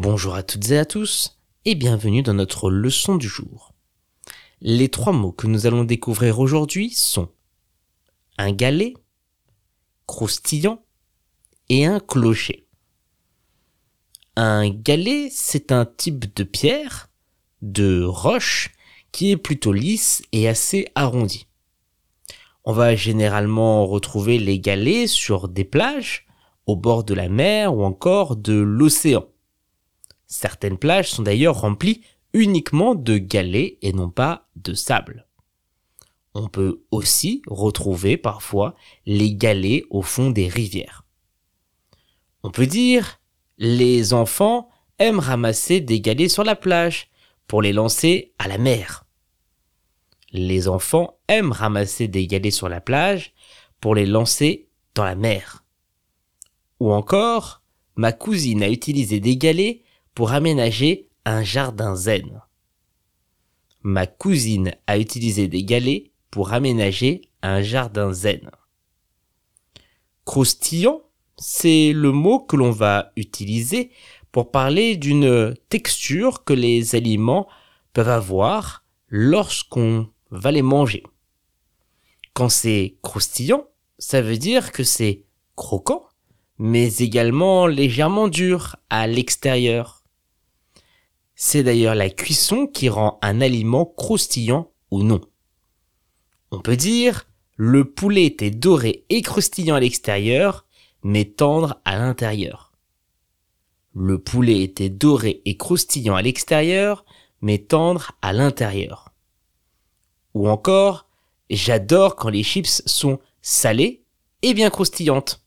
Bonjour à toutes et à tous et bienvenue dans notre leçon du jour. Les trois mots que nous allons découvrir aujourd'hui sont un galet, croustillant et un clocher. Un galet, c'est un type de pierre, de roche, qui est plutôt lisse et assez arrondi. On va généralement retrouver les galets sur des plages, au bord de la mer ou encore de l'océan. Certaines plages sont d'ailleurs remplies uniquement de galets et non pas de sable. On peut aussi retrouver parfois les galets au fond des rivières. On peut dire les enfants aiment ramasser des galets sur la plage pour les lancer à la mer. Les enfants aiment ramasser des galets sur la plage pour les lancer dans la mer. Ou encore, ma cousine a utilisé des galets pour aménager un jardin zen. Ma cousine a utilisé des galets pour aménager un jardin zen. Croustillant, c'est le mot que l'on va utiliser pour parler d'une texture que les aliments peuvent avoir lorsqu'on va les manger. Quand c'est croustillant, ça veut dire que c'est croquant, mais également légèrement dur à l'extérieur. C'est d'ailleurs la cuisson qui rend un aliment croustillant ou non. On peut dire le poulet était doré et croustillant à l'extérieur, mais tendre à l'intérieur. Le poulet était doré et croustillant à l'extérieur, mais tendre à l'intérieur. Ou encore, j'adore quand les chips sont salées et bien croustillantes.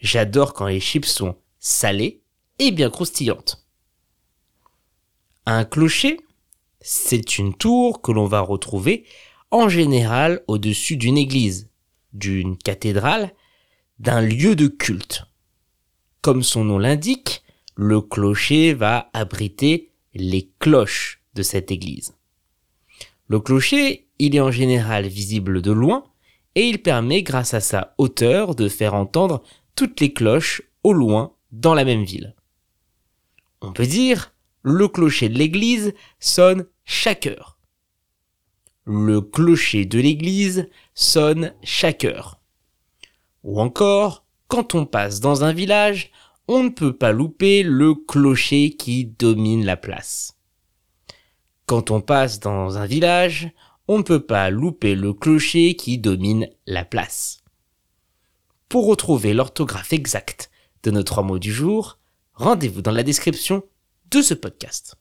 J'adore quand les chips sont salées et bien croustillantes. Un clocher, c'est une tour que l'on va retrouver en général au-dessus d'une église, d'une cathédrale, d'un lieu de culte. Comme son nom l'indique, le clocher va abriter les cloches de cette église. Le clocher, il est en général visible de loin et il permet grâce à sa hauteur de faire entendre toutes les cloches au loin dans la même ville. On peut dire le clocher de l'église sonne chaque heure. Le clocher de l'église sonne chaque heure. Ou encore, quand on passe dans un village, on ne peut pas louper le clocher qui domine la place. Quand on passe dans un village, on ne peut pas louper le clocher qui domine la place. Pour retrouver l'orthographe exacte de nos trois mots du jour, rendez-vous dans la description de ce podcast.